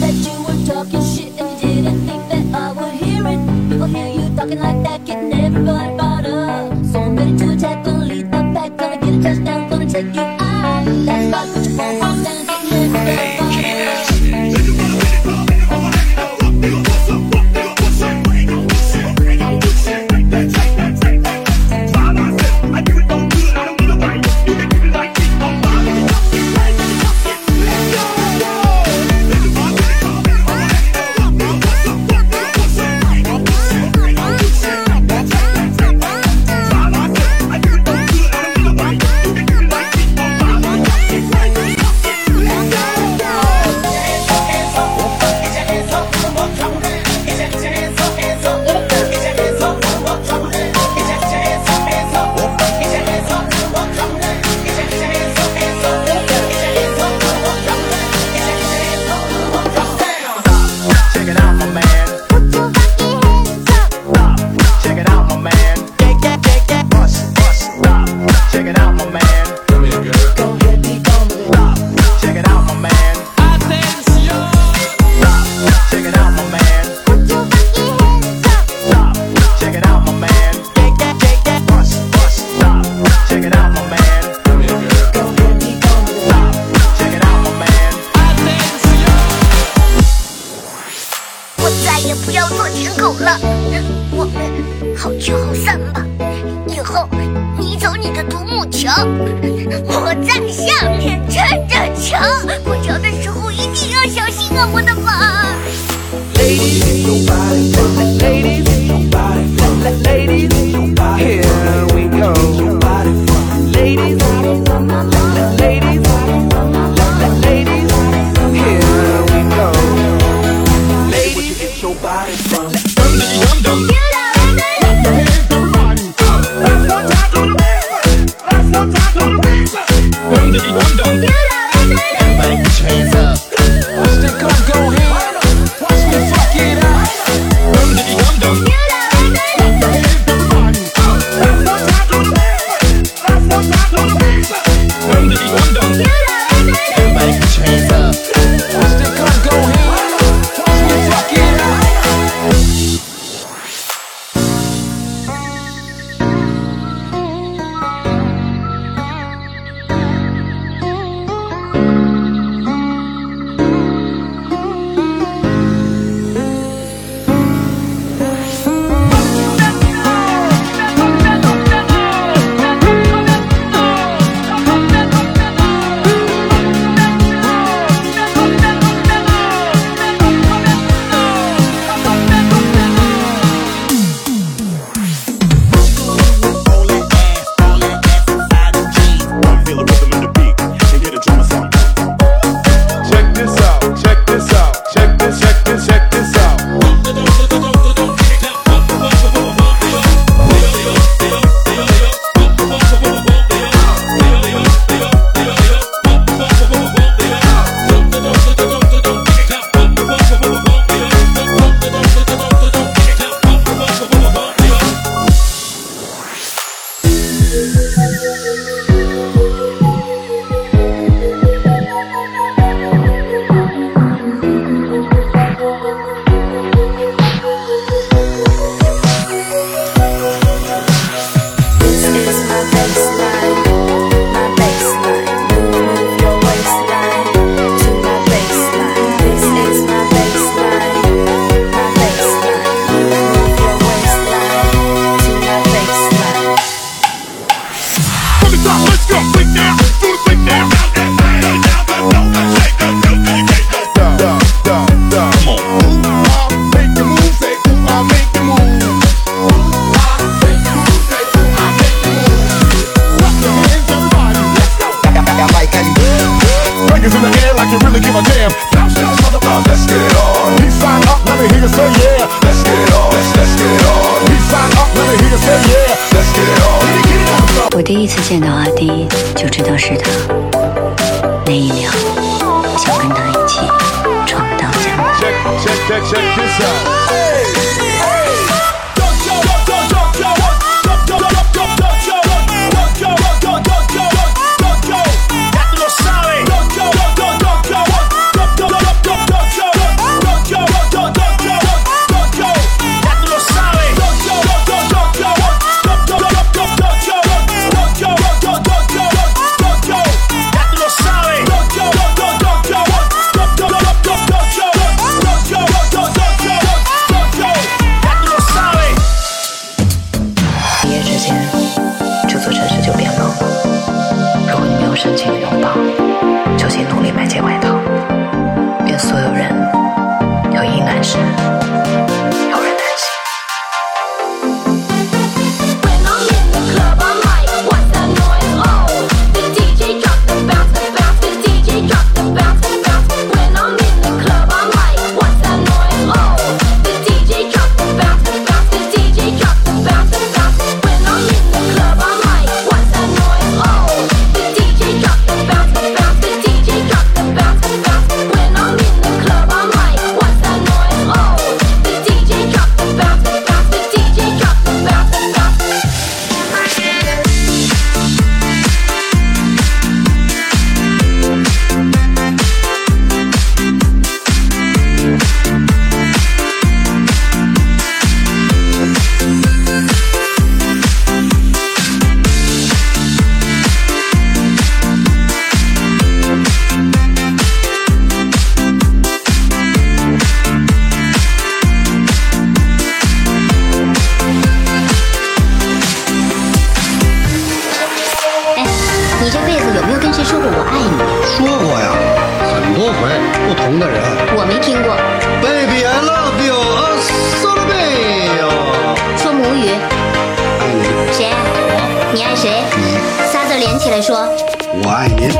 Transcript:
that you were talking shit and you didn't think that I would hear it. People hear you talking like that, getting everybody bought up. So I'm ready to attack, gonna lead the pack, gonna get a touchdown, gonna take you. 后你走你的独木桥我在下面撑着桥。我第一次见到阿丁，就知道是他。那一秒，想跟他一起闯荡江湖。说过我爱你？说过呀，很多回，不同的人。我没听过。Baby, I love you, a s o l o b a y 说母语。爱你。谁？我。你爱谁？你。仨字连起来说。我爱您。